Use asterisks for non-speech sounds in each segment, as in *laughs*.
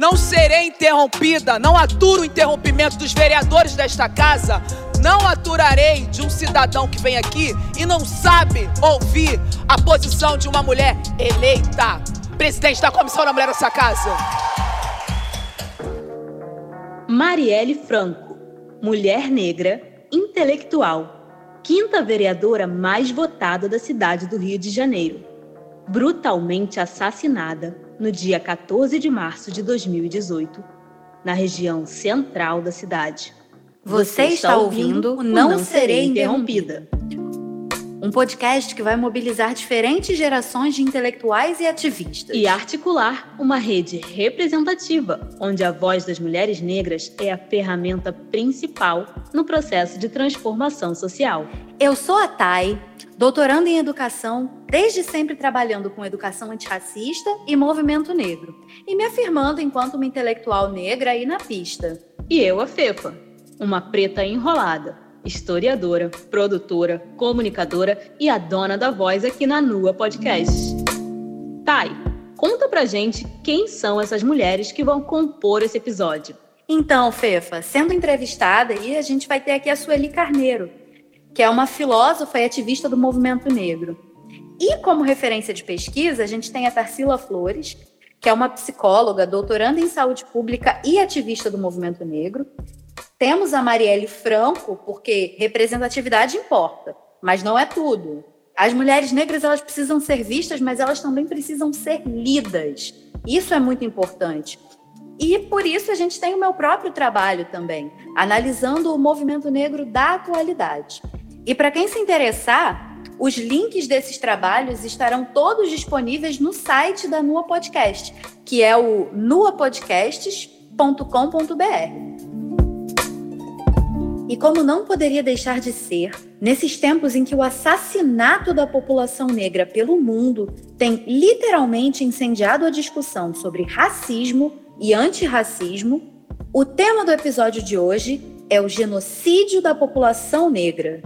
Não serei interrompida, não aturo o interrompimento dos vereadores desta casa. Não aturarei de um cidadão que vem aqui e não sabe ouvir a posição de uma mulher eleita, presidente da Comissão da Mulher dessa casa. Marielle Franco, mulher negra, intelectual, quinta vereadora mais votada da cidade do Rio de Janeiro, brutalmente assassinada no dia 14 de março de 2018, na região central da cidade. Você, está ouvindo o Não, Não Serei Interrompida. Um podcast que vai mobilizar diferentes gerações de intelectuais e ativistas. E articular uma rede representativa, onde a voz das mulheres negras é a ferramenta principal no processo de transformação social. Eu sou a Thay, doutorando em educação, desde sempre trabalhando com educação antirracista e movimento negro, e me afirmando enquanto uma intelectual negra aí na pista. E eu, a Fefa, uma preta enrolada, historiadora, produtora, comunicadora e a dona da voz aqui na Nua Podcast. Thay, conta pra gente quem são essas mulheres que vão compor esse episódio. Então, Fefa, sendo entrevistada, e a gente vai ter aqui a Sueli Carneiro, que é uma filósofa e ativista do movimento negro. E como referência de pesquisa, a gente tem a Tarsila Flores, que é uma psicóloga, doutoranda em saúde pública e ativista do movimento negro. Temos a Marielle Franco, porque representatividade importa, mas não é tudo. As mulheres negras elas precisam ser vistas, mas elas também precisam ser lidas. Isso é muito importante. E por isso a gente tem o meu próprio trabalho também, analisando o movimento negro da atualidade. E para quem se interessar, os links desses trabalhos estarão todos disponíveis no site da Nua Podcast, que é o nuapodcasts.com.br. E como não poderia deixar de ser, nesses tempos em que o assassinato da população negra pelo mundo tem literalmente incendiado a discussão sobre racismo e antirracismo, o tema do episódio de hoje é o genocídio da população negra.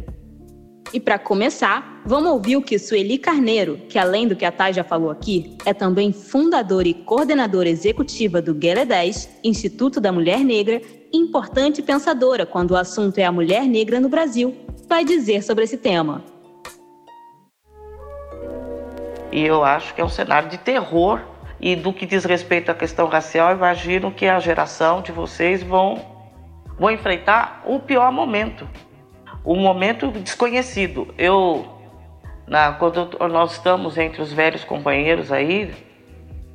E para começar, vamos ouvir o que Sueli Carneiro, que além do que a Thay já falou aqui, é também fundadora e coordenadora executiva do GELE 10, Instituto da Mulher Negra, e importante pensadora quando o assunto é a mulher negra no Brasil, vai dizer sobre esse tema. E eu acho que é um cenário de terror. E do que diz respeito à questão racial, imagino que a geração de vocês vão, vão enfrentar o pior momento um momento desconhecido. Eu, na, quando nós estamos entre os velhos companheiros aí,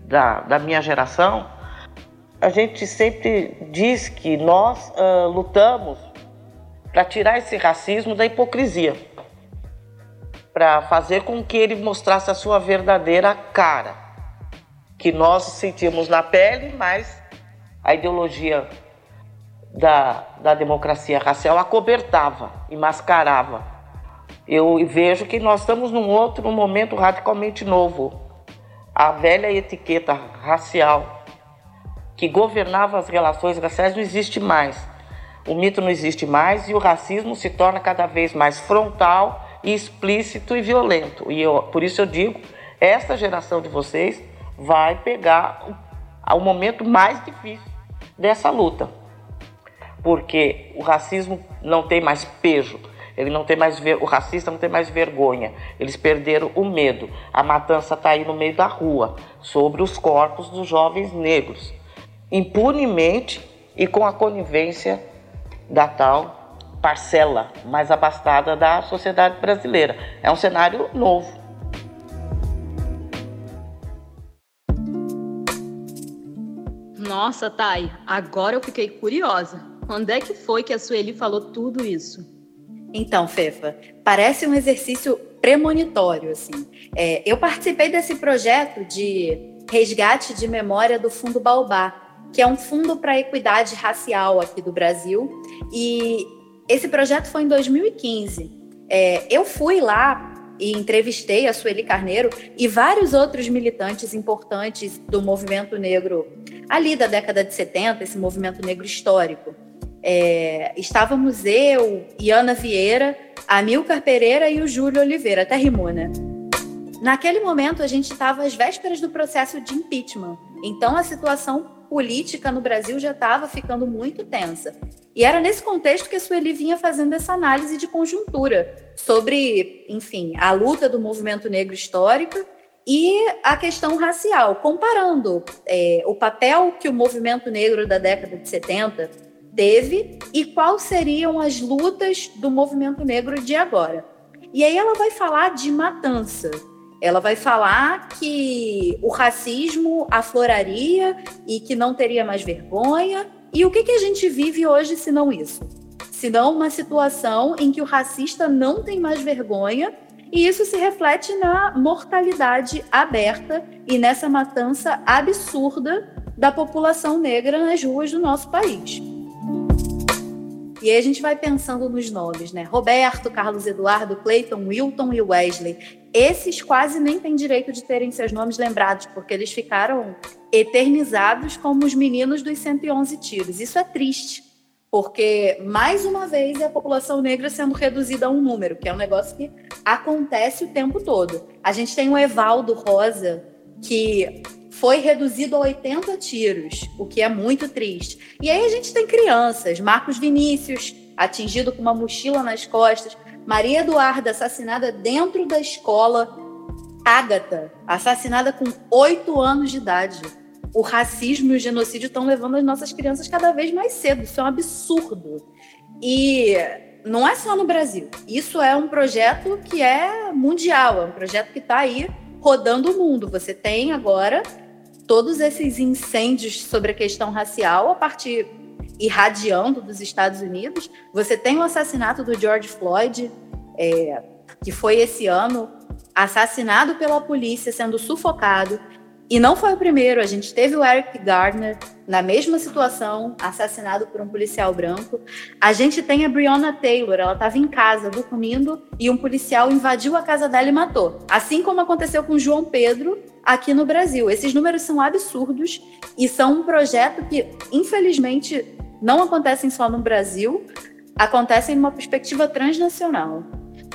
da, da minha geração, a gente sempre diz que nós uh, lutamos para tirar esse racismo da hipocrisia, para fazer com que ele mostrasse a sua verdadeira cara, que nós sentimos na pele, mas a ideologia da, da democracia racial acobertava e mascarava. Eu vejo que nós estamos num outro momento radicalmente novo. A velha etiqueta racial que governava as relações raciais não existe mais. O mito não existe mais e o racismo se torna cada vez mais frontal, explícito e violento. E eu, por isso eu digo, esta geração de vocês vai pegar o, o momento mais difícil dessa luta porque o racismo não tem mais peso, ele não tem mais ver... o racista não tem mais vergonha. Eles perderam o medo. A matança está aí no meio da rua, sobre os corpos dos jovens negros, impunemente e com a conivência da tal parcela mais abastada da sociedade brasileira. É um cenário novo. Nossa, Thay, agora eu fiquei curiosa. Quando é que foi que a Sueli falou tudo isso? Então, Fefa, parece um exercício premonitório, assim. É, eu participei desse projeto de resgate de memória do Fundo Baobá, que é um fundo para a equidade racial aqui do Brasil. E esse projeto foi em 2015. É, eu fui lá e entrevistei a Sueli Carneiro e vários outros militantes importantes do movimento negro ali da década de 70, esse movimento negro histórico. É, estávamos eu, Iana Vieira, Amilcar Pereira e o Júlio Oliveira, até rimou, né? Naquele momento, a gente estava às vésperas do processo de impeachment. Então, a situação política no Brasil já estava ficando muito tensa. E era nesse contexto que a Sueli vinha fazendo essa análise de conjuntura sobre, enfim, a luta do movimento negro histórico e a questão racial, comparando é, o papel que o movimento negro da década de 70 teve e quais seriam as lutas do movimento negro de agora. E aí ela vai falar de matança, ela vai falar que o racismo afloraria e que não teria mais vergonha. E o que, que a gente vive hoje se não isso? Se não uma situação em que o racista não tem mais vergonha e isso se reflete na mortalidade aberta e nessa matança absurda da população negra nas ruas do nosso país. E aí a gente vai pensando nos nomes, né? Roberto, Carlos Eduardo, Clayton, Wilton e Wesley. Esses quase nem têm direito de terem seus nomes lembrados, porque eles ficaram eternizados como os meninos dos 111 tiros. Isso é triste, porque mais uma vez é a população negra sendo reduzida a um número, que é um negócio que acontece o tempo todo. A gente tem o Evaldo Rosa, que foi reduzido a 80 tiros, o que é muito triste. E aí a gente tem crianças, Marcos Vinícius, atingido com uma mochila nas costas, Maria Eduarda, assassinada dentro da escola, Ágata, assassinada com 8 anos de idade. O racismo e o genocídio estão levando as nossas crianças cada vez mais cedo, isso é um absurdo. E não é só no Brasil, isso é um projeto que é mundial, é um projeto que está aí rodando o mundo. Você tem agora todos esses incêndios sobre a questão racial a partir irradiando dos Estados Unidos. Você tem o assassinato do George Floyd, é, que foi esse ano, assassinado pela polícia, sendo sufocado. E não foi o primeiro, a gente teve o Eric Gardner na mesma situação, assassinado por um policial branco. A gente tem a Breonna Taylor, ela estava em casa dormindo e um policial invadiu a casa dela e matou. Assim como aconteceu com João Pedro aqui no Brasil. Esses números são absurdos e são um projeto que, infelizmente, não acontecem só no Brasil, acontecem numa perspectiva transnacional.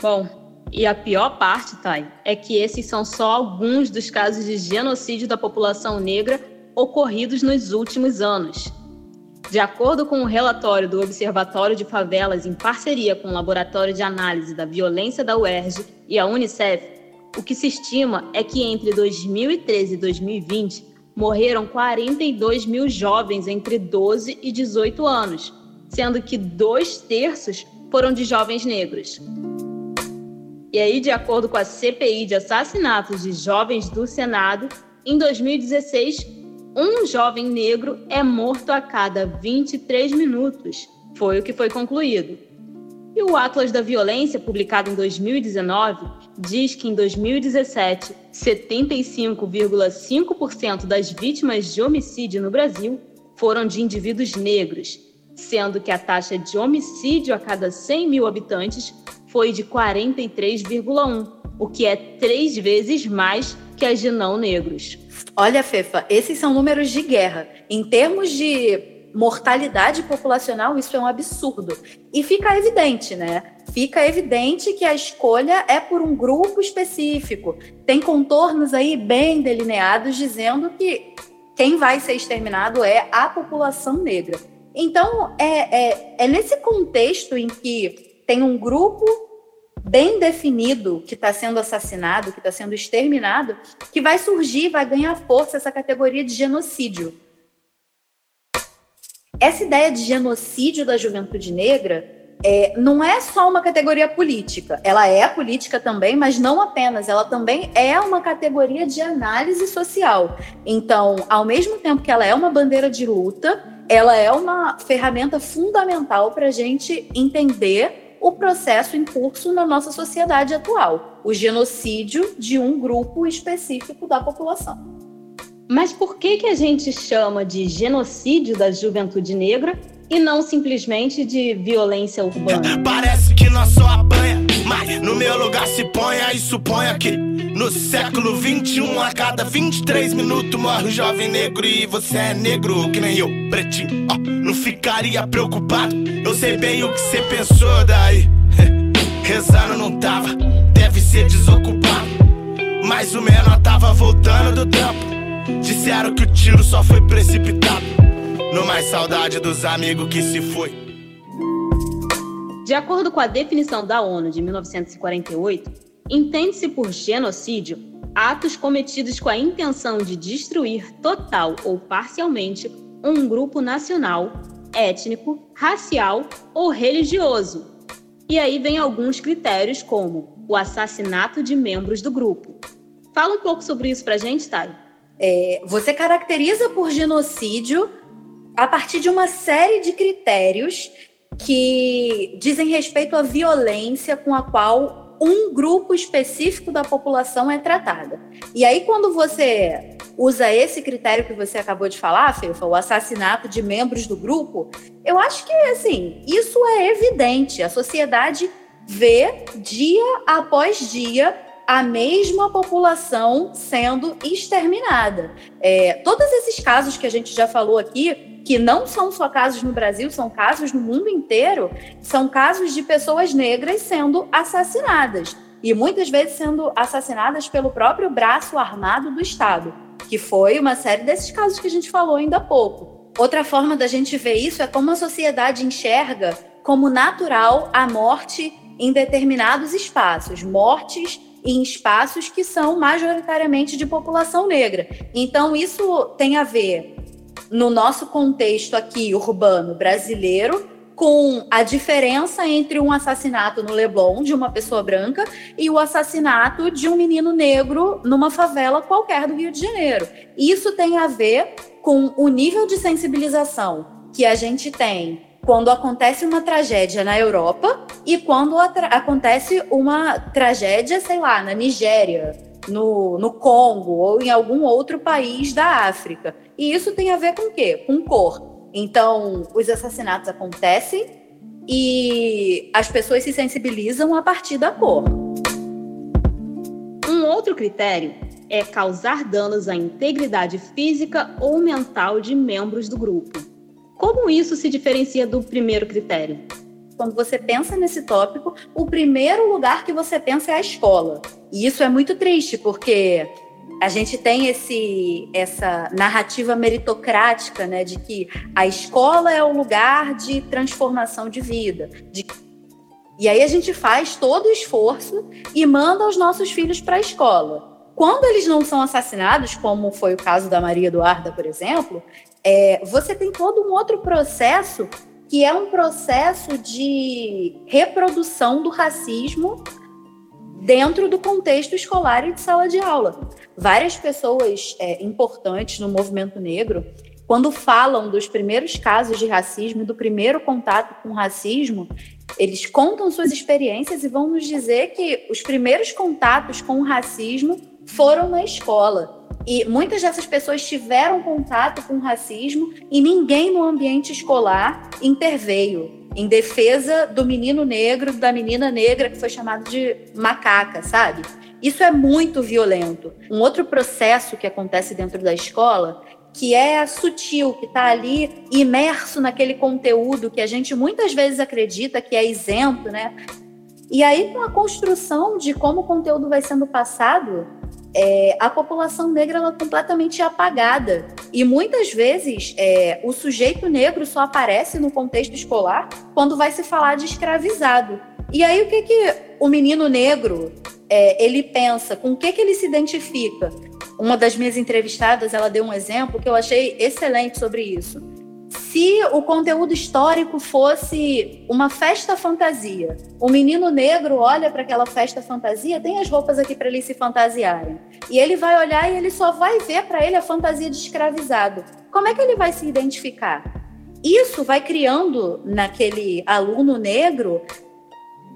Bom, e a pior parte, Thay, é que esses são só alguns dos casos de genocídio da população negra ocorridos nos últimos anos. De acordo com o um relatório do Observatório de Favelas, em parceria com o Laboratório de Análise da Violência da UERJ e a Unicef, o que se estima é que entre 2013 e 2020 morreram 42 mil jovens entre 12 e 18 anos, sendo que dois terços foram de jovens negros. E aí, de acordo com a CPI de assassinatos de jovens do Senado, em 2016, um jovem negro é morto a cada 23 minutos. Foi o que foi concluído. E o Atlas da Violência, publicado em 2019, diz que em 2017, 75,5% das vítimas de homicídio no Brasil foram de indivíduos negros, sendo que a taxa de homicídio a cada 100 mil habitantes foi de 43,1, o que é três vezes mais que as de não negros. Olha, Fefa, esses são números de guerra. Em termos de mortalidade populacional, isso é um absurdo. E fica evidente, né? Fica evidente que a escolha é por um grupo específico. Tem contornos aí bem delineados dizendo que quem vai ser exterminado é a população negra. Então, é, é, é nesse contexto em que tem um grupo bem definido que está sendo assassinado, que está sendo exterminado, que vai surgir, vai ganhar força essa categoria de genocídio. Essa ideia de genocídio da juventude negra é, não é só uma categoria política. Ela é política também, mas não apenas. Ela também é uma categoria de análise social. Então, ao mesmo tempo que ela é uma bandeira de luta, ela é uma ferramenta fundamental para a gente entender o processo em curso na nossa sociedade atual, o genocídio de um grupo específico da população. Mas por que, que a gente chama de genocídio da juventude negra e não simplesmente de violência urbana? Parece que nós só apanha, mas no meu lugar se ponha e suponha que no século 21 a cada 23 minutos morre um jovem negro e você é negro que nem eu, pretinho. Oh, não ficaria preocupado eu sei bem o que cê pensou daí. *laughs* Rezando não tava, deve ser desocupado. Mas o menor tava voltando do tempo. Disseram que o tiro só foi precipitado. No mais saudade dos amigos que se foi. De acordo com a definição da ONU de 1948, entende-se por genocídio atos cometidos com a intenção de destruir total ou parcialmente um grupo nacional, étnico, racial ou religioso. E aí vem alguns critérios como o assassinato de membros do grupo. Fala um pouco sobre isso pra gente, Thay. É, você caracteriza por genocídio a partir de uma série de critérios que dizem respeito à violência com a qual um grupo específico da população é tratada. E aí, quando você usa esse critério que você acabou de falar, Fefa, o assassinato de membros do grupo, eu acho que, assim, isso é evidente. A sociedade vê dia após dia a mesma população sendo exterminada. É, todos esses casos que a gente já falou aqui, que não são só casos no Brasil, são casos no mundo inteiro, são casos de pessoas negras sendo assassinadas. E muitas vezes sendo assassinadas pelo próprio braço armado do Estado, que foi uma série desses casos que a gente falou ainda há pouco. Outra forma da gente ver isso é como a sociedade enxerga como natural a morte em determinados espaços, mortes em espaços que são majoritariamente de população negra. Então, isso tem a ver, no nosso contexto aqui urbano brasileiro, com a diferença entre um assassinato no Leblon de uma pessoa branca e o assassinato de um menino negro numa favela qualquer do Rio de Janeiro. Isso tem a ver com o nível de sensibilização que a gente tem quando acontece uma tragédia na Europa e quando acontece uma tragédia, sei lá, na Nigéria, no, no Congo ou em algum outro país da África. E isso tem a ver com o quê? Com cor. Então, os assassinatos acontecem e as pessoas se sensibilizam a partir da cor. Um outro critério é causar danos à integridade física ou mental de membros do grupo. Como isso se diferencia do primeiro critério? Quando você pensa nesse tópico, o primeiro lugar que você pensa é a escola. E isso é muito triste, porque a gente tem esse, essa narrativa meritocrática, né, de que a escola é o lugar de transformação de vida. De... E aí a gente faz todo o esforço e manda os nossos filhos para a escola. Quando eles não são assassinados, como foi o caso da Maria Eduarda, por exemplo, é, você tem todo um outro processo que é um processo de reprodução do racismo dentro do contexto escolar e de sala de aula. Várias pessoas é, importantes no movimento negro, quando falam dos primeiros casos de racismo do primeiro contato com racismo, eles contam suas experiências e vão nos dizer que os primeiros contatos com o racismo foram na escola. E muitas dessas pessoas tiveram contato com racismo e ninguém no ambiente escolar interveio em defesa do menino negro, da menina negra que foi chamado de macaca, sabe? Isso é muito violento. Um outro processo que acontece dentro da escola, que é sutil, que está ali imerso naquele conteúdo que a gente muitas vezes acredita que é isento, né? E aí, com a construção de como o conteúdo vai sendo passado, é, a população negra ela é completamente apagada. E muitas vezes é, o sujeito negro só aparece no contexto escolar quando vai se falar de escravizado. E aí o que, que o menino negro é, ele pensa, com o que, que ele se identifica? Uma das minhas entrevistadas ela deu um exemplo que eu achei excelente sobre isso se o conteúdo histórico fosse uma festa fantasia, o menino negro olha para aquela festa fantasia, tem as roupas aqui para eles se fantasiarem. E ele vai olhar e ele só vai ver para ele a fantasia de escravizado. Como é que ele vai se identificar? Isso vai criando naquele aluno negro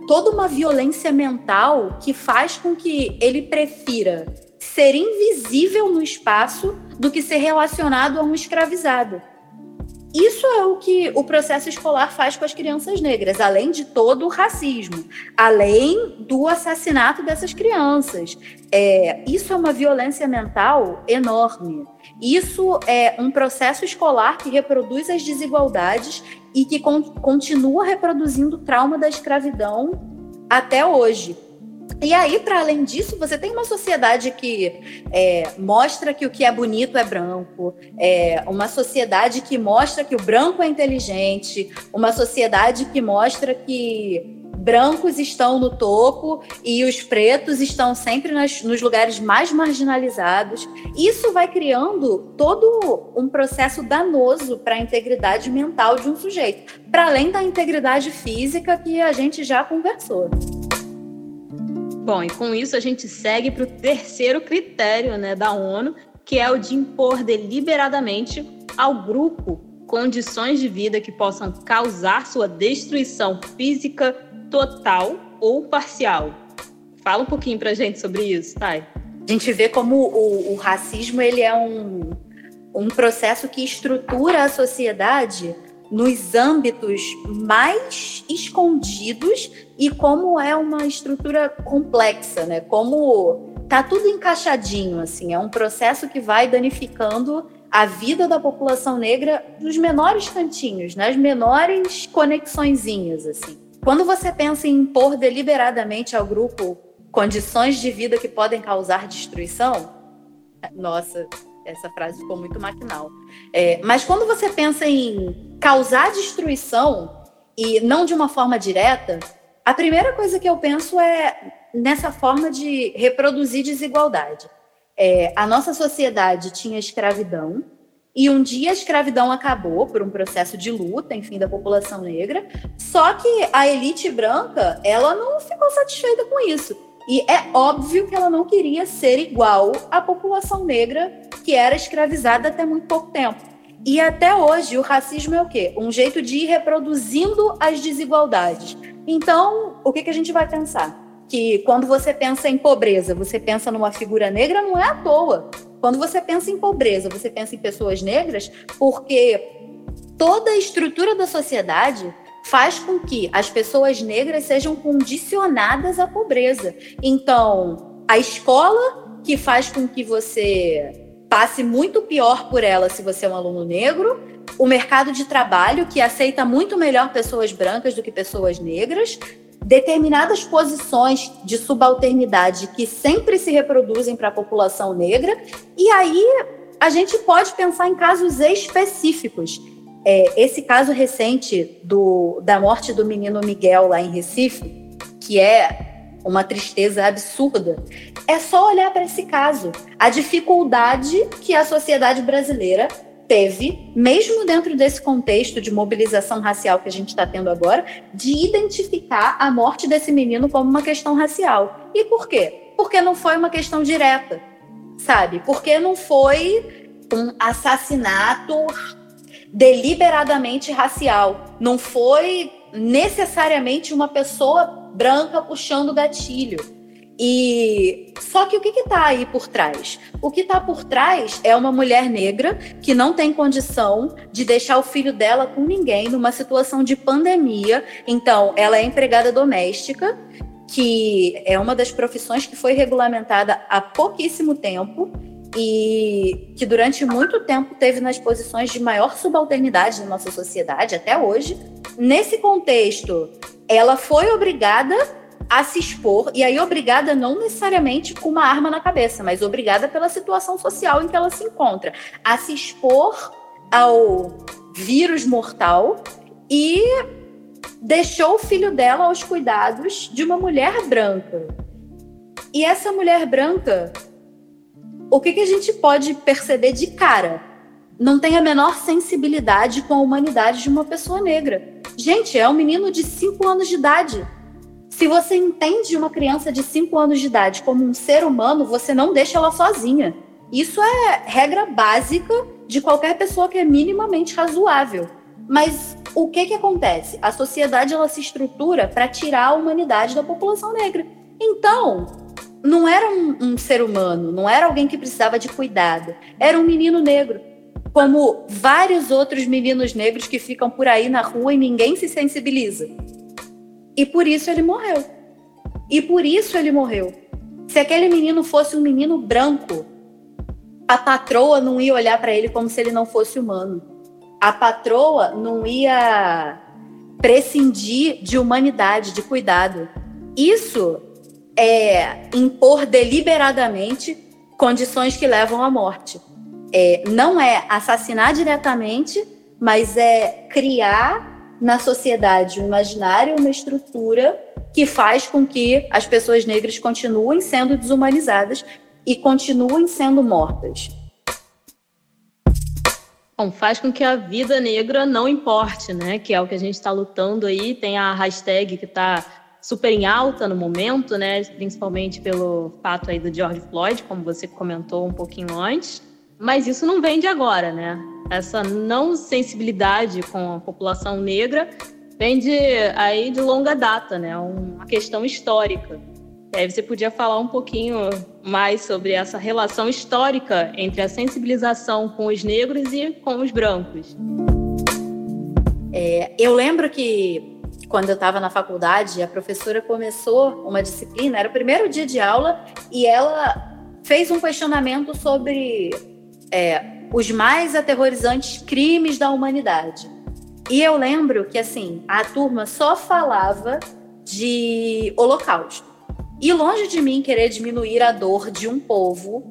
toda uma violência mental que faz com que ele prefira ser invisível no espaço do que ser relacionado a um escravizado. Isso é o que o processo escolar faz com as crianças negras, além de todo o racismo, além do assassinato dessas crianças. É, isso é uma violência mental enorme. Isso é um processo escolar que reproduz as desigualdades e que con continua reproduzindo o trauma da escravidão até hoje. E aí, para além disso, você tem uma sociedade que é, mostra que o que é bonito é branco, é, uma sociedade que mostra que o branco é inteligente, uma sociedade que mostra que brancos estão no topo e os pretos estão sempre nas, nos lugares mais marginalizados. Isso vai criando todo um processo danoso para a integridade mental de um sujeito, para além da integridade física que a gente já conversou. Bom, e com isso a gente segue para o terceiro critério né, da ONU, que é o de impor deliberadamente ao grupo condições de vida que possam causar sua destruição física total ou parcial. Fala um pouquinho para a gente sobre isso, Thay. A gente vê como o, o racismo ele é um, um processo que estrutura a sociedade nos âmbitos mais escondidos e como é uma estrutura complexa, né? Como tá tudo encaixadinho, assim, é um processo que vai danificando a vida da população negra nos menores cantinhos, nas menores conexõezinhas, assim. Quando você pensa em impor deliberadamente ao grupo condições de vida que podem causar destruição, nossa, essa frase ficou muito maquinal. É, mas quando você pensa em causar destruição, e não de uma forma direta, a primeira coisa que eu penso é nessa forma de reproduzir desigualdade. É, a nossa sociedade tinha escravidão, e um dia a escravidão acabou por um processo de luta, enfim, da população negra. Só que a elite branca, ela não ficou satisfeita com isso. E é óbvio que ela não queria ser igual à população negra que era escravizada até muito pouco tempo. E até hoje o racismo é o quê? Um jeito de ir reproduzindo as desigualdades. Então, o que, que a gente vai pensar? Que quando você pensa em pobreza, você pensa numa figura negra, não é à toa. Quando você pensa em pobreza, você pensa em pessoas negras, porque toda a estrutura da sociedade faz com que as pessoas negras sejam condicionadas à pobreza. Então, a escola que faz com que você passe muito pior por ela se você é um aluno negro, o mercado de trabalho que aceita muito melhor pessoas brancas do que pessoas negras, determinadas posições de subalternidade que sempre se reproduzem para a população negra, e aí a gente pode pensar em casos específicos é, esse caso recente do, da morte do menino Miguel lá em Recife, que é uma tristeza absurda, é só olhar para esse caso. A dificuldade que a sociedade brasileira teve, mesmo dentro desse contexto de mobilização racial que a gente está tendo agora, de identificar a morte desse menino como uma questão racial. E por quê? Porque não foi uma questão direta, sabe? Porque não foi um assassinato deliberadamente racial. Não foi necessariamente uma pessoa branca puxando o gatilho. E só que o que está aí por trás? O que está por trás é uma mulher negra que não tem condição de deixar o filho dela com ninguém numa situação de pandemia. Então, ela é empregada doméstica, que é uma das profissões que foi regulamentada há pouquíssimo tempo e que durante muito tempo teve nas posições de maior subalternidade na nossa sociedade até hoje. Nesse contexto, ela foi obrigada a se expor, e aí obrigada não necessariamente com uma arma na cabeça, mas obrigada pela situação social em que ela se encontra, a se expor ao vírus mortal e deixou o filho dela aos cuidados de uma mulher branca. E essa mulher branca o que, que a gente pode perceber de cara? Não tem a menor sensibilidade com a humanidade de uma pessoa negra. Gente, é um menino de 5 anos de idade. Se você entende uma criança de 5 anos de idade como um ser humano, você não deixa ela sozinha. Isso é regra básica de qualquer pessoa que é minimamente razoável. Mas o que que acontece? A sociedade ela se estrutura para tirar a humanidade da população negra. Então, não era um, um ser humano, não era alguém que precisava de cuidado, era um menino negro como vários outros meninos negros que ficam por aí na rua e ninguém se sensibiliza. E por isso ele morreu. E por isso ele morreu. Se aquele menino fosse um menino branco, a patroa não ia olhar para ele como se ele não fosse humano. A patroa não ia prescindir de humanidade, de cuidado. Isso é impor deliberadamente condições que levam à morte. É, não é assassinar diretamente, mas é criar na sociedade um imaginário, uma estrutura que faz com que as pessoas negras continuem sendo desumanizadas e continuem sendo mortas. Bom, faz com que a vida negra não importe, né? Que é o que a gente está lutando aí. Tem a hashtag que está super em alta no momento, né? Principalmente pelo fato aí do George Floyd, como você comentou um pouquinho antes. Mas isso não vem de agora, né? Essa não sensibilidade com a população negra vem de aí de longa data, né? Uma questão histórica. E aí você podia falar um pouquinho mais sobre essa relação histórica entre a sensibilização com os negros e com os brancos. É, eu lembro que quando eu estava na faculdade, a professora começou uma disciplina, era o primeiro dia de aula, e ela fez um questionamento sobre é, os mais aterrorizantes crimes da humanidade. E eu lembro que assim a turma só falava de holocausto. E longe de mim querer diminuir a dor de um povo,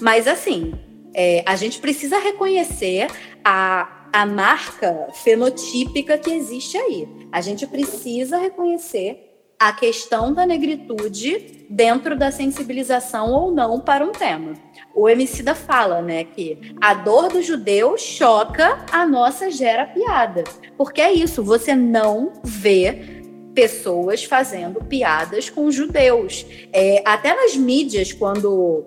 mas assim, é, a gente precisa reconhecer a, a marca fenotípica que existe aí. A gente precisa reconhecer a questão da negritude dentro da sensibilização ou não para um tema. O Emicida fala, né, que a dor do judeu choca, a nossa gera piada. Porque é isso, você não vê pessoas fazendo piadas com judeus. É, até nas mídias, quando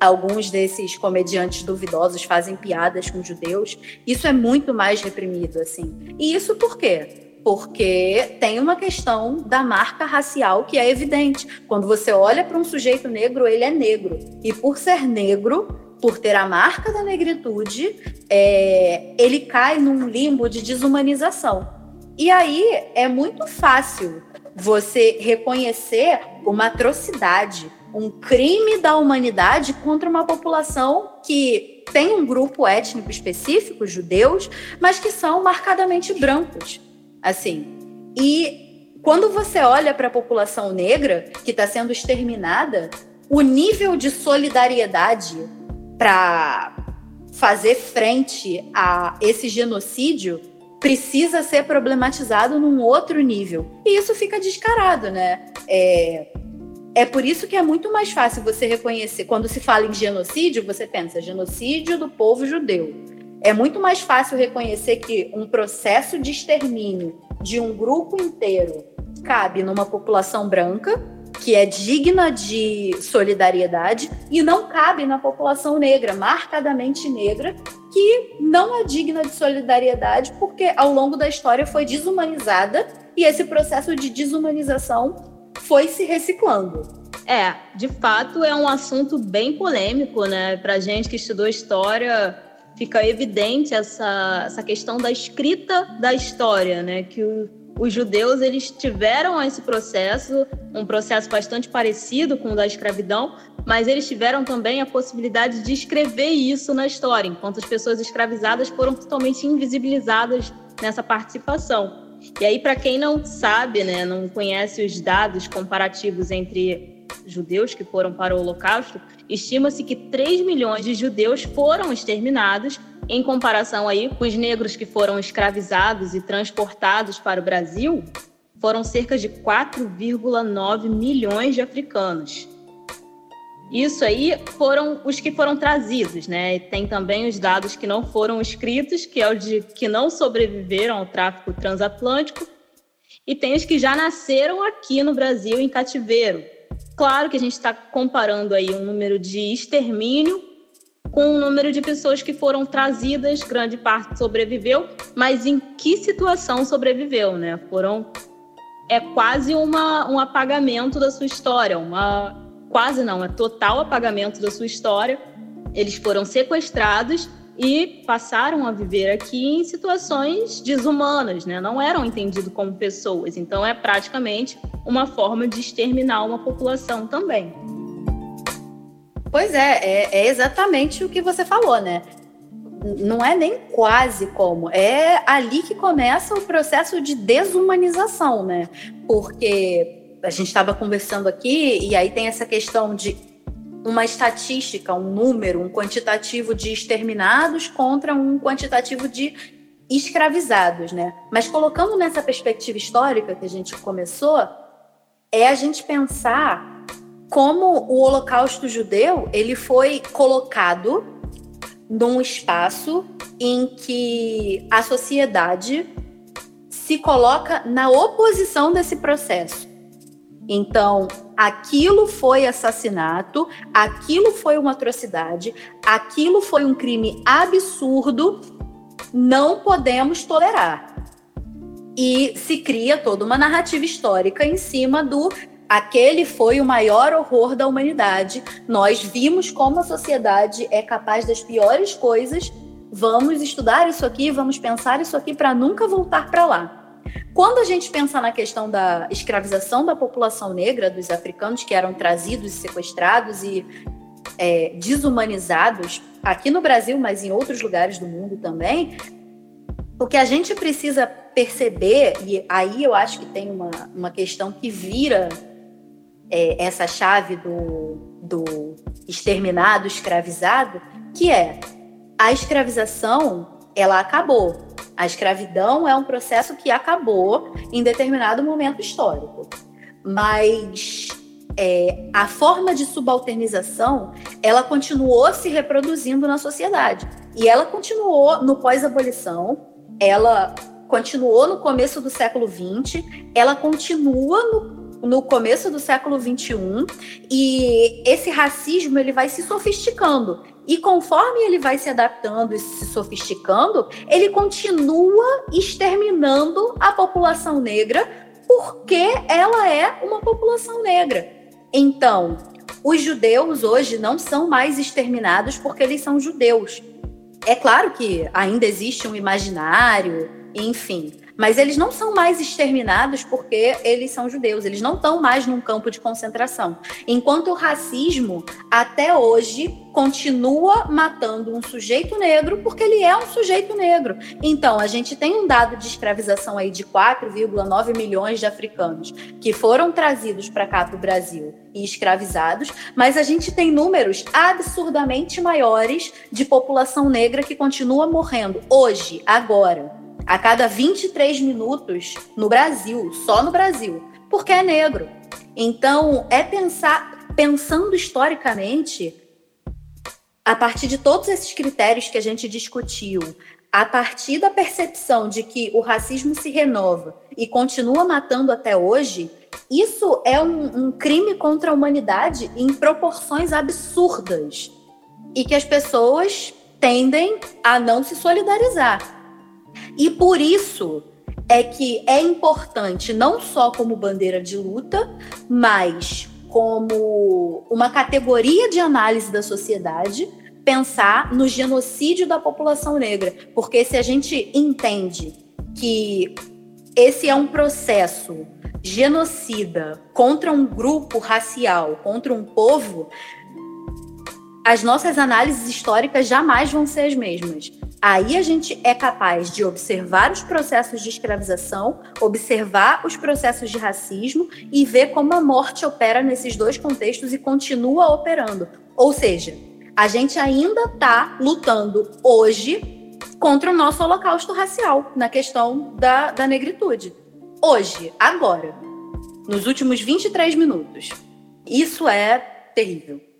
alguns desses comediantes duvidosos fazem piadas com judeus, isso é muito mais reprimido, assim. E isso por quê? Porque tem uma questão da marca racial que é evidente. Quando você olha para um sujeito negro, ele é negro. E por ser negro, por ter a marca da negritude, é, ele cai num limbo de desumanização. E aí é muito fácil você reconhecer uma atrocidade, um crime da humanidade contra uma população que tem um grupo étnico específico, judeus, mas que são marcadamente brancos. Assim. E quando você olha para a população negra que está sendo exterminada, o nível de solidariedade para fazer frente a esse genocídio precisa ser problematizado num outro nível. E isso fica descarado, né? É, é por isso que é muito mais fácil você reconhecer. Quando se fala em genocídio, você pensa genocídio do povo judeu. É muito mais fácil reconhecer que um processo de extermínio de um grupo inteiro cabe numa população branca que é digna de solidariedade e não cabe na população negra, marcadamente negra, que não é digna de solidariedade porque ao longo da história foi desumanizada e esse processo de desumanização foi se reciclando. É, de fato é um assunto bem polêmico, né? Para gente que estudou história, fica evidente essa, essa questão da escrita da história, né? Que o os judeus eles tiveram esse processo, um processo bastante parecido com o da escravidão, mas eles tiveram também a possibilidade de escrever isso na história, enquanto as pessoas escravizadas foram totalmente invisibilizadas nessa participação. E aí, para quem não sabe, né, não conhece os dados comparativos entre judeus que foram para o Holocausto, estima-se que 3 milhões de judeus foram exterminados em comparação aí com os negros que foram escravizados e transportados para o Brasil, foram cerca de 4,9 milhões de africanos. Isso aí foram os que foram trazidos, né? tem também os dados que não foram escritos, que é o de que não sobreviveram ao tráfico transatlântico, e tem os que já nasceram aqui no Brasil em cativeiro. Claro que a gente está comparando aí um número de extermínio com o número de pessoas que foram trazidas, grande parte sobreviveu, mas em que situação sobreviveu, né? Foram é quase uma, um apagamento da sua história, uma quase não, é total apagamento da sua história. Eles foram sequestrados e passaram a viver aqui em situações desumanas, né? Não eram entendidos como pessoas. Então é praticamente uma forma de exterminar uma população também. Pois é, é, é exatamente o que você falou, né? Não é nem quase como, é ali que começa o processo de desumanização, né? Porque a gente estava conversando aqui, e aí tem essa questão de uma estatística, um número, um quantitativo de exterminados contra um quantitativo de escravizados, né? Mas colocando nessa perspectiva histórica que a gente começou, é a gente pensar como o Holocausto judeu ele foi colocado num espaço em que a sociedade se coloca na oposição desse processo. Então, aquilo foi assassinato, aquilo foi uma atrocidade, aquilo foi um crime absurdo, não podemos tolerar. E se cria toda uma narrativa histórica em cima do aquele foi o maior horror da humanidade. Nós vimos como a sociedade é capaz das piores coisas. Vamos estudar isso aqui, vamos pensar isso aqui para nunca voltar para lá. Quando a gente pensa na questão da escravização da população negra, dos africanos que eram trazidos sequestrados e é, desumanizados, aqui no Brasil, mas em outros lugares do mundo também, o que a gente precisa perceber, e aí eu acho que tem uma, uma questão que vira é, essa chave do, do exterminado, escravizado, que é a escravização, ela acabou. A escravidão é um processo que acabou em determinado momento histórico, mas é, a forma de subalternização ela continuou se reproduzindo na sociedade. E ela continuou no pós-abolição, ela continuou no começo do século XX, ela continua no no começo do século XXI e esse racismo ele vai se sofisticando e conforme ele vai se adaptando e se sofisticando, ele continua exterminando a população negra porque ela é uma população negra. Então, os judeus hoje não são mais exterminados porque eles são judeus. É claro que ainda existe um imaginário, enfim, mas eles não são mais exterminados porque eles são judeus, eles não estão mais num campo de concentração. Enquanto o racismo, até hoje, continua matando um sujeito negro porque ele é um sujeito negro. Então, a gente tem um dado de escravização aí de 4,9 milhões de africanos que foram trazidos para cá para o Brasil e escravizados, mas a gente tem números absurdamente maiores de população negra que continua morrendo hoje, agora a cada 23 minutos no Brasil, só no Brasil, porque é negro. Então, é pensar, pensando historicamente, a partir de todos esses critérios que a gente discutiu, a partir da percepção de que o racismo se renova e continua matando até hoje, isso é um, um crime contra a humanidade em proporções absurdas e que as pessoas tendem a não se solidarizar. E por isso é que é importante, não só como bandeira de luta, mas como uma categoria de análise da sociedade, pensar no genocídio da população negra. Porque se a gente entende que esse é um processo genocida contra um grupo racial, contra um povo, as nossas análises históricas jamais vão ser as mesmas. Aí a gente é capaz de observar os processos de escravização, observar os processos de racismo e ver como a morte opera nesses dois contextos e continua operando. Ou seja, a gente ainda está lutando hoje contra o nosso holocausto racial na questão da, da negritude. Hoje, agora, nos últimos 23 minutos. Isso é terrível.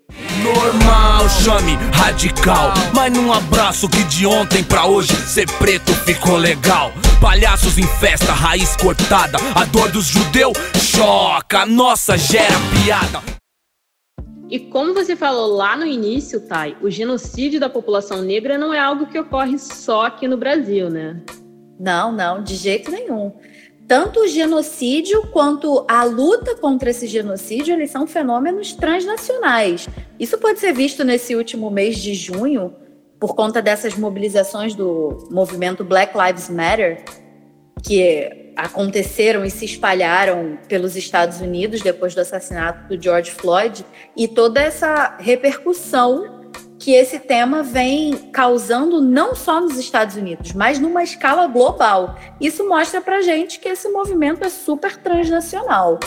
Normal, chame radical. Mas num abraço que de ontem pra hoje ser preto ficou legal. Palhaços em festa, raiz cortada. A dor dos judeus choca, nossa gera piada. E como você falou lá no início, Thay, o genocídio da população negra não é algo que ocorre só aqui no Brasil, né? Não, não, de jeito nenhum tanto o genocídio quanto a luta contra esse genocídio, eles são fenômenos transnacionais. Isso pode ser visto nesse último mês de junho, por conta dessas mobilizações do movimento Black Lives Matter, que aconteceram e se espalharam pelos Estados Unidos depois do assassinato do George Floyd, e toda essa repercussão que esse tema vem causando não só nos Estados Unidos, mas numa escala global. Isso mostra para gente que esse movimento é super transnacional.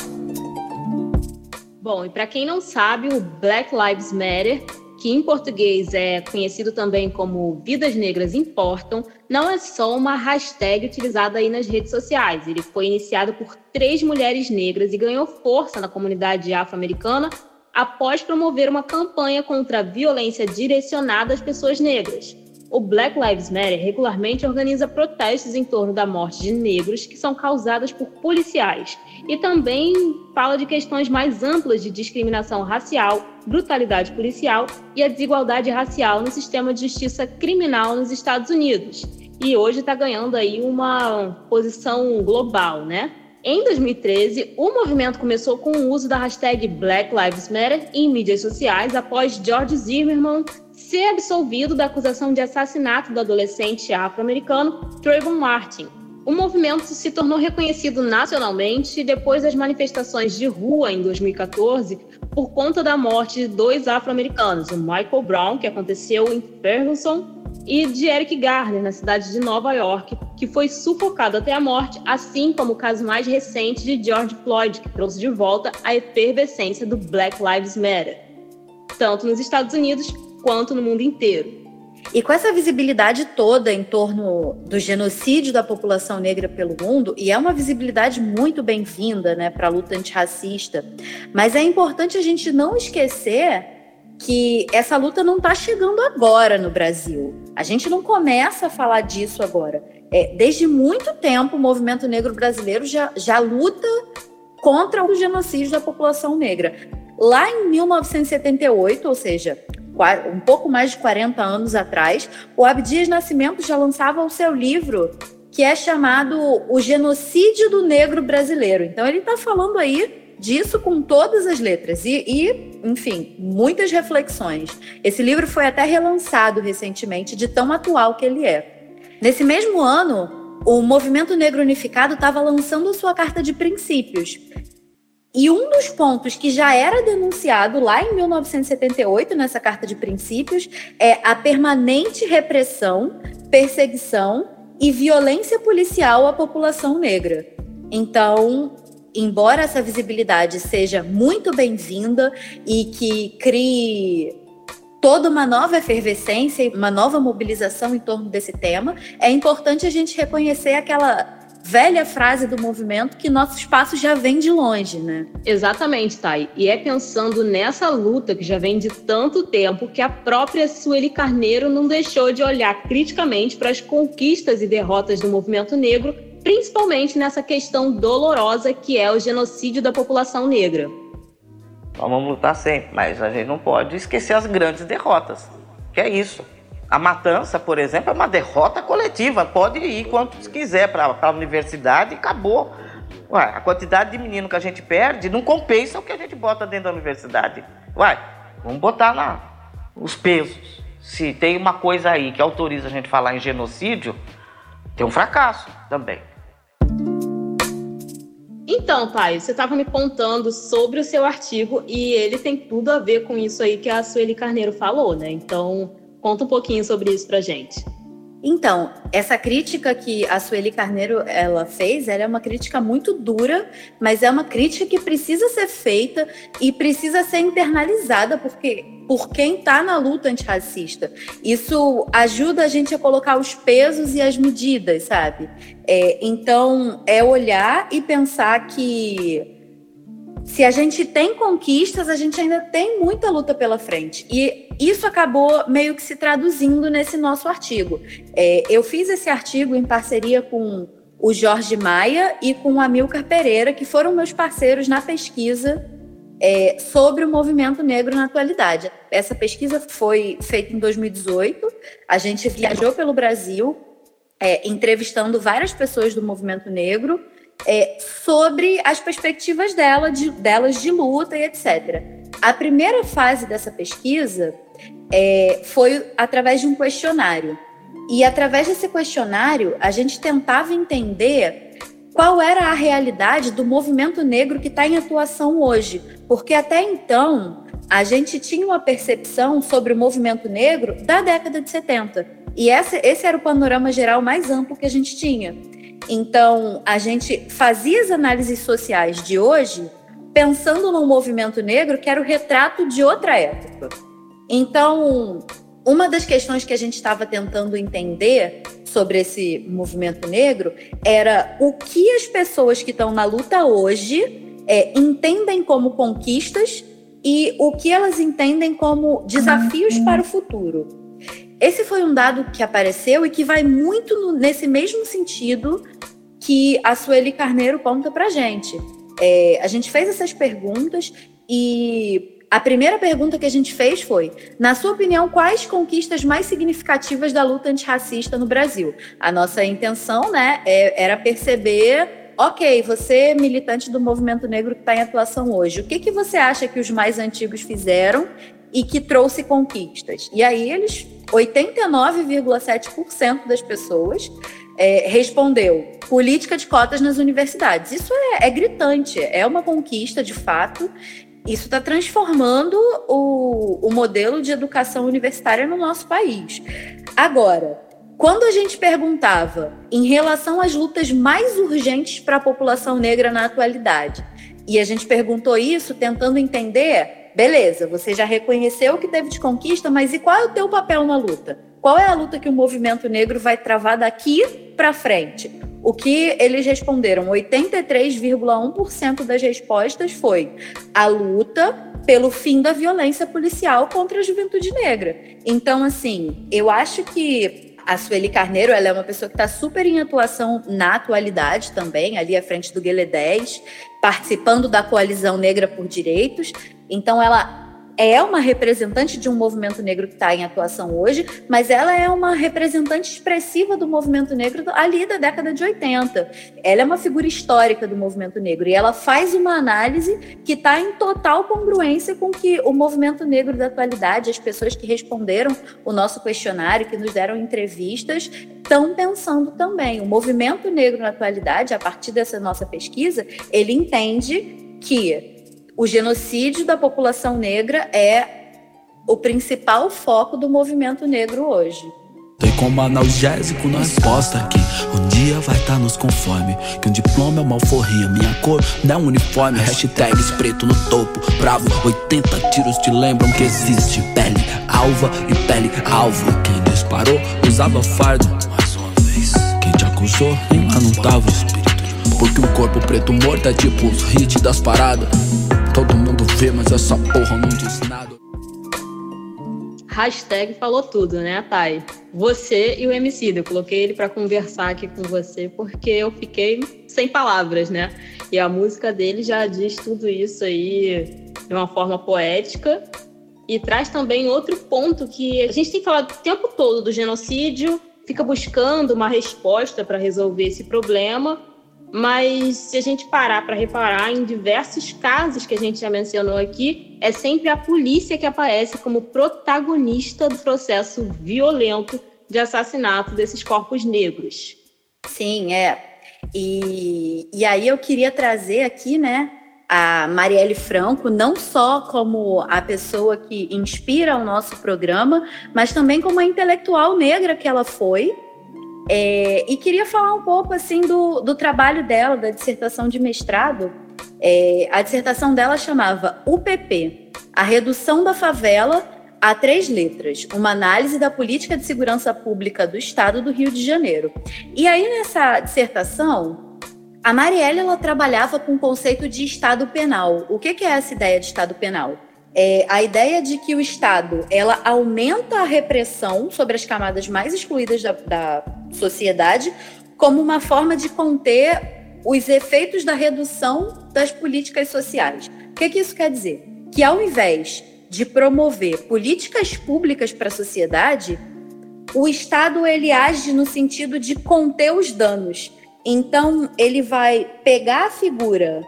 Bom, e para quem não sabe, o Black Lives Matter, que em português é conhecido também como Vidas Negras Importam, não é só uma hashtag utilizada aí nas redes sociais. Ele foi iniciado por três mulheres negras e ganhou força na comunidade afro-americana após promover uma campanha contra a violência direcionada às pessoas negras. O Black Lives Matter regularmente organiza protestos em torno da morte de negros que são causadas por policiais e também fala de questões mais amplas de discriminação racial, brutalidade policial e a desigualdade racial no sistema de justiça criminal nos Estados Unidos. E hoje está ganhando aí uma posição global, né? Em 2013, o movimento começou com o uso da hashtag Black Lives Matter em mídias sociais após George Zimmerman ser absolvido da acusação de assassinato do adolescente afro-americano Trayvon Martin. O movimento se tornou reconhecido nacionalmente depois das manifestações de rua em 2014 por conta da morte de dois afro-americanos, o Michael Brown, que aconteceu em Ferguson, e de Eric Garner, na cidade de Nova York, que foi sufocado até a morte, assim como o caso mais recente de George Floyd, que trouxe de volta a efervescência do Black Lives Matter, tanto nos Estados Unidos quanto no mundo inteiro. E com essa visibilidade toda em torno do genocídio da população negra pelo mundo, e é uma visibilidade muito bem-vinda né, para a luta antirracista, mas é importante a gente não esquecer que essa luta não está chegando agora no Brasil. A gente não começa a falar disso agora. É, desde muito tempo, o movimento negro brasileiro já, já luta contra o genocídio da população negra. Lá em 1978, ou seja, um pouco mais de 40 anos atrás, o Abdias Nascimento já lançava o seu livro que é chamado O Genocídio do Negro Brasileiro. Então ele está falando aí disso com todas as letras e, e, enfim, muitas reflexões. Esse livro foi até relançado recentemente, de tão atual que ele é. Nesse mesmo ano, o Movimento Negro Unificado estava lançando sua carta de princípios, e um dos pontos que já era denunciado lá em 1978, nessa Carta de Princípios, é a permanente repressão, perseguição e violência policial à população negra. Então, embora essa visibilidade seja muito bem-vinda e que crie toda uma nova efervescência e uma nova mobilização em torno desse tema, é importante a gente reconhecer aquela velha frase do movimento que nosso espaço já vem de longe, né? Exatamente, Thay. E é pensando nessa luta que já vem de tanto tempo que a própria Sueli Carneiro não deixou de olhar criticamente para as conquistas e derrotas do movimento negro, principalmente nessa questão dolorosa que é o genocídio da população negra. vamos lutar sempre, mas a gente não pode esquecer as grandes derrotas, que é isso. A matança, por exemplo, é uma derrota coletiva. Pode ir quantos quiser para a universidade e acabou. Ué, a quantidade de menino que a gente perde não compensa o que a gente bota dentro da universidade. Ué, vamos botar lá os pesos. Se tem uma coisa aí que autoriza a gente falar em genocídio, tem um fracasso também. Então, pai, você estava me contando sobre o seu artigo e ele tem tudo a ver com isso aí que a Sueli Carneiro falou, né? Então, Conta um pouquinho sobre isso pra gente. Então, essa crítica que a Sueli Carneiro ela fez, ela é uma crítica muito dura, mas é uma crítica que precisa ser feita e precisa ser internalizada porque por quem está na luta antirracista. Isso ajuda a gente a colocar os pesos e as medidas, sabe? É, então, é olhar e pensar que se a gente tem conquistas, a gente ainda tem muita luta pela frente. E isso acabou meio que se traduzindo nesse nosso artigo. É, eu fiz esse artigo em parceria com o Jorge Maia e com o Amilcar Pereira, que foram meus parceiros na pesquisa é, sobre o movimento negro na atualidade. Essa pesquisa foi feita em 2018. A gente viajou pelo Brasil, é, entrevistando várias pessoas do movimento negro é, sobre as perspectivas dela, de, delas de luta e etc. A primeira fase dessa pesquisa é, foi através de um questionário. E através desse questionário, a gente tentava entender qual era a realidade do movimento negro que está em atuação hoje. Porque até então, a gente tinha uma percepção sobre o movimento negro da década de 70. E esse, esse era o panorama geral mais amplo que a gente tinha. Então, a gente fazia as análises sociais de hoje pensando num movimento negro que era o retrato de outra época. Então, uma das questões que a gente estava tentando entender sobre esse movimento negro era o que as pessoas que estão na luta hoje é, entendem como conquistas e o que elas entendem como desafios para o futuro. Esse foi um dado que apareceu e que vai muito no, nesse mesmo sentido que a Sueli Carneiro conta para gente. É, a gente fez essas perguntas e a primeira pergunta que a gente fez foi: na sua opinião, quais conquistas mais significativas da luta antirracista no Brasil? A nossa intenção, né, é, era perceber ok, você militante do movimento negro que está em atuação hoje, o que, que você acha que os mais antigos fizeram e que trouxe conquistas? E aí eles 89,7% das pessoas é, respondeu política de cotas nas universidades. Isso é, é gritante, é uma conquista de fato. Isso está transformando o, o modelo de educação universitária no nosso país. Agora, quando a gente perguntava em relação às lutas mais urgentes para a população negra na atualidade, e a gente perguntou isso tentando entender beleza, você já reconheceu o que teve de conquista, mas e qual é o teu papel na luta? Qual é a luta que o movimento negro vai travar daqui para frente? O que eles responderam, 83,1% das respostas foi a luta pelo fim da violência policial contra a juventude negra. Então, assim, eu acho que a Sueli Carneiro, ela é uma pessoa que está super em atuação na atualidade também, ali à frente do Guelé 10, participando da Coalizão Negra por Direitos. Então, ela é uma representante de um movimento negro que está em atuação hoje, mas ela é uma representante expressiva do movimento negro ali da década de 80. Ela é uma figura histórica do movimento negro e ela faz uma análise que está em total congruência com que o movimento negro da atualidade, as pessoas que responderam o nosso questionário, que nos deram entrevistas, estão pensando também. O movimento negro na atualidade, a partir dessa nossa pesquisa, ele entende que o genocídio da população negra é o principal foco do movimento negro hoje. Tem como analgésico na resposta que um dia vai estar tá nos conforme Que um diploma é uma alforria, minha cor não é um uniforme. Hashtags preto no topo, bravo 80 tiros te lembram que existe Pele alva e pele alvo. Quem disparou usava fardo. Mais uma vez. Quem te acusou nem lá não tava espírito. Porque um corpo preto morto é tipo os hits das paradas Todo mundo vê, mas essa porra não diz nada. Hashtag falou tudo, né, Thay? Você e o MC. Eu coloquei ele para conversar aqui com você porque eu fiquei sem palavras, né? E a música dele já diz tudo isso aí de uma forma poética e traz também outro ponto que a gente tem falado o tempo todo do genocídio, fica buscando uma resposta para resolver esse problema, mas se a gente parar para reparar em diversos casos que a gente já mencionou aqui, é sempre a polícia que aparece como protagonista do processo violento de assassinato desses corpos negros. Sim, é. E, e aí eu queria trazer aqui, né, a Marielle Franco, não só como a pessoa que inspira o nosso programa, mas também como a intelectual negra que ela foi, é, e queria falar um pouco assim do, do trabalho dela, da dissertação de mestrado. É, a dissertação dela chamava UPP, a redução da favela a três letras, uma análise da política de segurança pública do Estado do Rio de Janeiro. E aí nessa dissertação, a Marielle ela trabalhava com o conceito de Estado penal. O que, que é essa ideia de Estado penal? É, a ideia de que o Estado ela aumenta a repressão sobre as camadas mais excluídas da, da sociedade como uma forma de conter os efeitos da redução das políticas sociais. O que, que isso quer dizer? Que ao invés de promover políticas públicas para a sociedade, o Estado ele age no sentido de conter os danos. Então, ele vai pegar a figura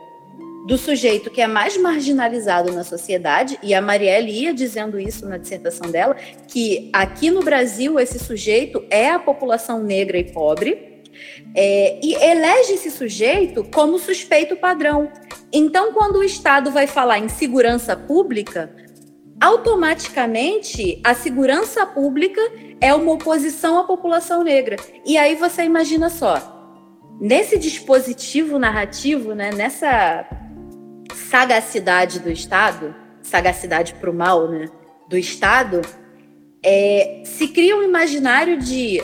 do sujeito que é mais marginalizado na sociedade, e a Marielle ia dizendo isso na dissertação dela, que aqui no Brasil esse sujeito é a população negra e pobre, é, e elege esse sujeito como suspeito padrão. Então, quando o Estado vai falar em segurança pública, automaticamente a segurança pública é uma oposição à população negra. E aí você imagina só, nesse dispositivo narrativo, né, nessa sagacidade do Estado, sagacidade para o mal, né, do Estado, é, se cria um imaginário de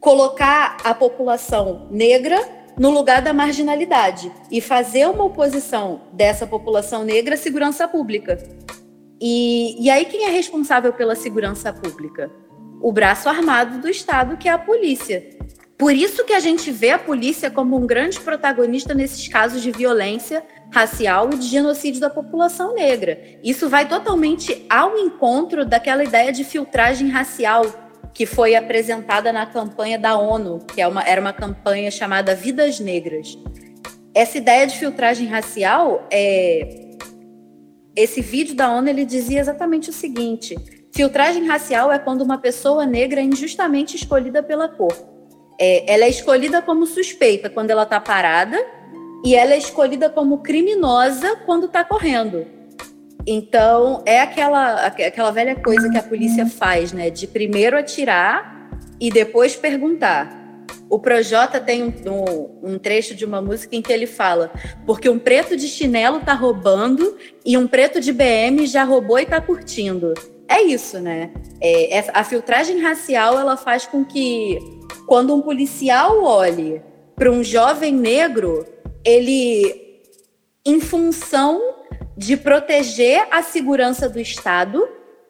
colocar a população negra no lugar da marginalidade e fazer uma oposição dessa população negra à segurança pública. E, e aí, quem é responsável pela segurança pública? O braço armado do Estado, que é a polícia. Por isso que a gente vê a polícia como um grande protagonista nesses casos de violência racial e de genocídio da população negra. Isso vai totalmente ao encontro daquela ideia de filtragem racial que foi apresentada na campanha da ONU, que é uma, era uma campanha chamada Vidas Negras. Essa ideia de filtragem racial é esse vídeo da ONU ele dizia exatamente o seguinte: filtragem racial é quando uma pessoa negra é injustamente escolhida pela cor. É, ela é escolhida como suspeita quando ela está parada e ela é escolhida como criminosa quando está correndo. Então, é aquela, aquela velha coisa que a polícia faz, né? De primeiro atirar e depois perguntar. O Projota tem um, um, um, trecho de uma música em que ele fala: porque um preto de chinelo tá roubando e um preto de BM já roubou e tá curtindo. É isso, né? É, é, a filtragem racial ela faz com que, quando um policial olhe para um jovem negro, ele, em função de proteger a segurança do Estado,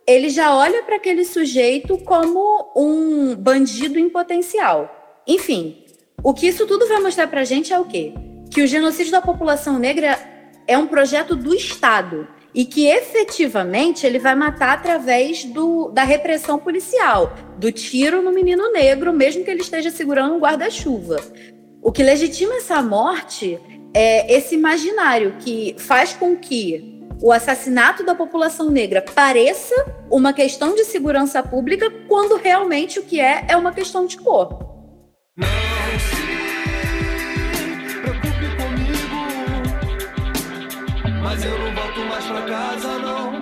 ele já olha para aquele sujeito como um bandido em potencial. Enfim, o que isso tudo vai mostrar para a gente é o quê? Que o genocídio da população negra é um projeto do Estado e que efetivamente ele vai matar através do, da repressão policial, do tiro no menino negro, mesmo que ele esteja segurando um guarda-chuva. O que legitima essa morte é esse imaginário que faz com que o assassinato da população negra pareça uma questão de segurança pública, quando realmente o que é é uma questão de cor. Não se preocupe comigo, mas eu não volto mais pra casa, não.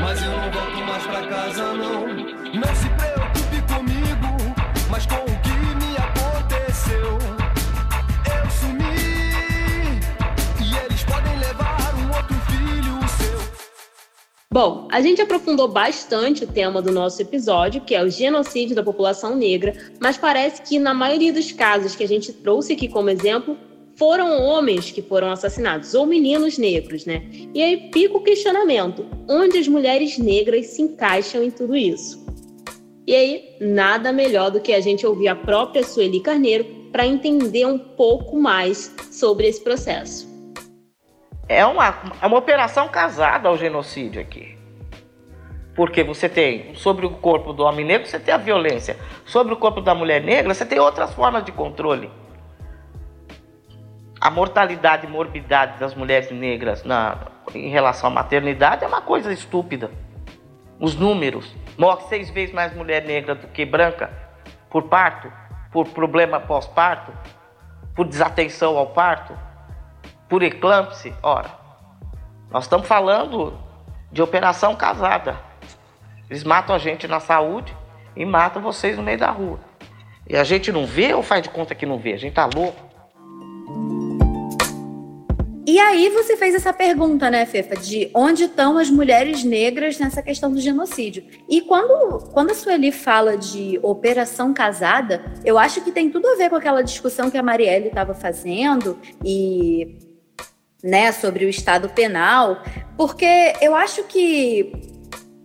Mas eu não volto mais pra casa, não. Não se preocupe Bom, a gente aprofundou bastante o tema do nosso episódio, que é o genocídio da população negra, mas parece que na maioria dos casos que a gente trouxe aqui como exemplo, foram homens que foram assassinados, ou meninos negros, né? E aí fica o questionamento: onde as mulheres negras se encaixam em tudo isso? E aí, nada melhor do que a gente ouvir a própria Sueli Carneiro para entender um pouco mais sobre esse processo é uma, é uma operação casada ao genocídio aqui. Porque você tem, sobre o corpo do homem negro, você tem a violência. Sobre o corpo da mulher negra, você tem outras formas de controle. A mortalidade e morbidade das mulheres negras na, em relação à maternidade é uma coisa estúpida. Os números. Morre seis vezes mais mulher negra do que branca por parto, por problema pós-parto, por desatenção ao parto por eclâmpsia, ora, nós estamos falando de operação casada. Eles matam a gente na saúde e matam vocês no meio da rua. E a gente não vê ou faz de conta que não vê? A gente tá louco. E aí você fez essa pergunta, né, Fefa, de onde estão as mulheres negras nessa questão do genocídio. E quando, quando a Sueli fala de operação casada, eu acho que tem tudo a ver com aquela discussão que a Marielle estava fazendo e né, sobre o Estado penal, porque eu acho que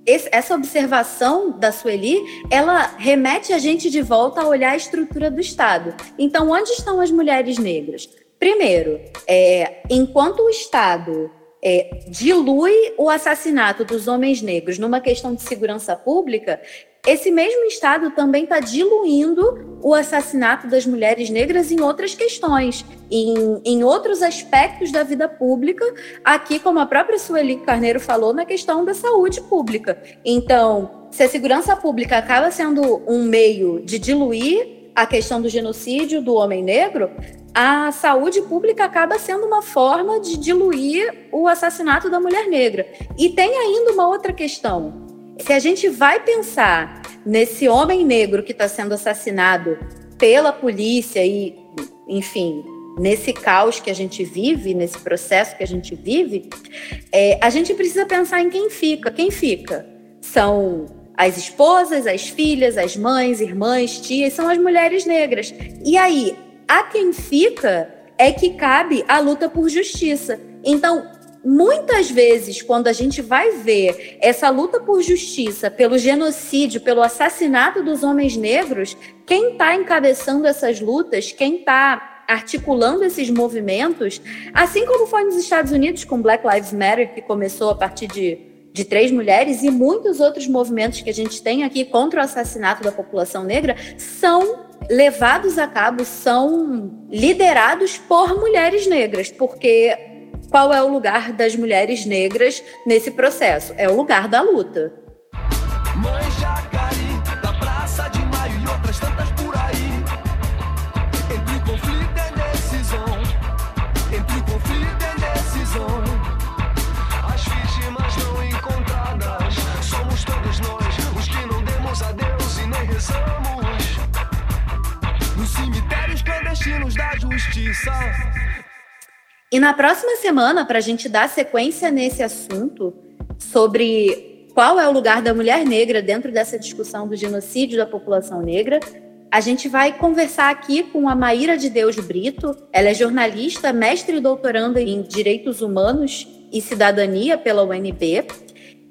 esse, essa observação da Sueli, ela remete a gente de volta a olhar a estrutura do Estado. Então, onde estão as mulheres negras? Primeiro, é, enquanto o Estado é, dilui o assassinato dos homens negros numa questão de segurança pública, esse mesmo Estado também está diluindo o assassinato das mulheres negras em outras questões, em, em outros aspectos da vida pública, aqui, como a própria Sueli Carneiro falou, na questão da saúde pública. Então, se a segurança pública acaba sendo um meio de diluir a questão do genocídio do homem negro, a saúde pública acaba sendo uma forma de diluir o assassinato da mulher negra. E tem ainda uma outra questão se a gente vai pensar nesse homem negro que está sendo assassinado pela polícia e, enfim, nesse caos que a gente vive, nesse processo que a gente vive, é, a gente precisa pensar em quem fica. Quem fica? São as esposas, as filhas, as mães, irmãs, tias, são as mulheres negras. E aí, a quem fica é que cabe a luta por justiça. Então, muitas vezes, quando a gente vai ver essa luta por justiça, pelo genocídio, pelo assassinato dos homens negros, quem está encabeçando essas lutas, quem está articulando esses movimentos, assim como foi nos Estados Unidos com Black Lives Matter, que começou a partir de, de três mulheres, e muitos outros movimentos que a gente tem aqui contra o assassinato da população negra, são levados a cabo, são liderados por mulheres negras, porque qual é o lugar das mulheres negras nesse processo? É o lugar da luta. Mãe Jacari, da Praça de Maio e outras tantas por aí. Entre conflito decisão, entre conflito decisão. As vítimas não encontradas, somos todos nós, os que não demos e nem rezamos. Nos cemitérios clandestinos da justiça. E na próxima semana, para a gente dar sequência nesse assunto sobre qual é o lugar da mulher negra dentro dessa discussão do genocídio da população negra, a gente vai conversar aqui com a Maíra de Deus Brito. Ela é jornalista, mestre e doutoranda em Direitos Humanos e Cidadania pela UNB.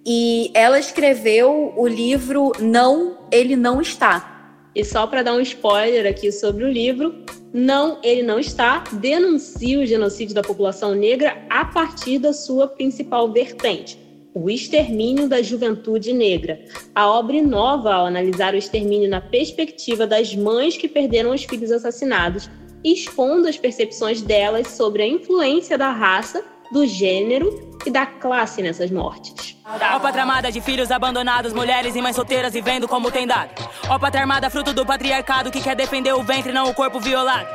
E ela escreveu o livro Não, Ele Não Está. E só para dar um spoiler aqui sobre o livro, não, ele não está, denuncia o genocídio da população negra a partir da sua principal vertente, o extermínio da juventude negra. A obra inova ao analisar o extermínio na perspectiva das mães que perderam os filhos assassinados, expondo as percepções delas sobre a influência da raça, do gênero e da classe nessas mortes. Ó pátria armada de filhos abandonados, mulheres e mães solteiras e vendo como tem dado. Ó pátria armada fruto do patriarcado que quer defender o ventre, não o corpo violado.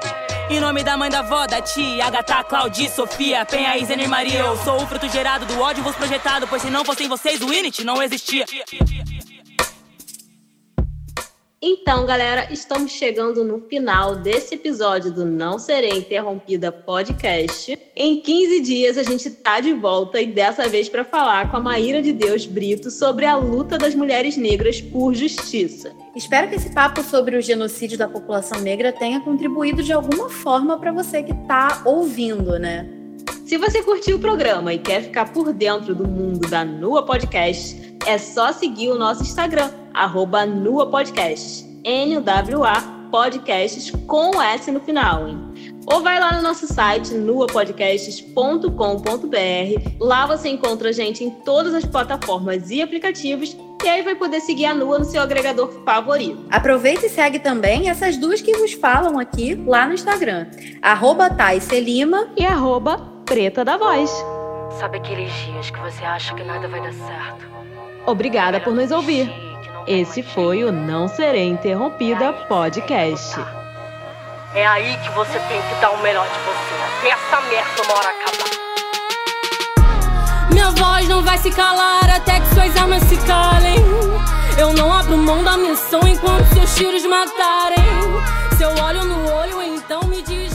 Em nome da mãe da avó, da tia, Agatha, Claudi, Sofia, Penha, Isenir Maria, eu sou o fruto gerado do ódio vos projetado, pois se não fossem vocês, o Init não existia. Então, galera, estamos chegando no final desse episódio do Não Serei Interrompida podcast. Em 15 dias a gente tá de volta e dessa vez para falar com a Maíra de Deus Brito sobre a luta das mulheres negras por justiça. Espero que esse papo sobre o genocídio da população negra tenha contribuído de alguma forma para você que tá ouvindo, né? Se você curtiu o programa e quer ficar por dentro do mundo da Nua Podcast, é só seguir o nosso Instagram, arroba Nua Podcasts, N-U-W-A Podcasts com S no final, hein? Ou vai lá no nosso site, nuapodcasts.com.br. Lá você encontra a gente em todas as plataformas e aplicativos e aí vai poder seguir a Nua no seu agregador favorito. Aproveita e segue também essas duas que vos falam aqui lá no Instagram. Arroba Lima e arroba Preta da Voz. Sabe aqueles dias que você acha que nada vai dar certo? Obrigada por nos ouvir. Esse foi o Não Serei Interrompida podcast. É aí que você tem que dar o melhor de você. Até essa merda uma hora acabar. Minha voz não vai se calar até que suas armas se calem. Eu não abro mão da missão enquanto seus tiros matarem. Se eu olho no olho, então me diz.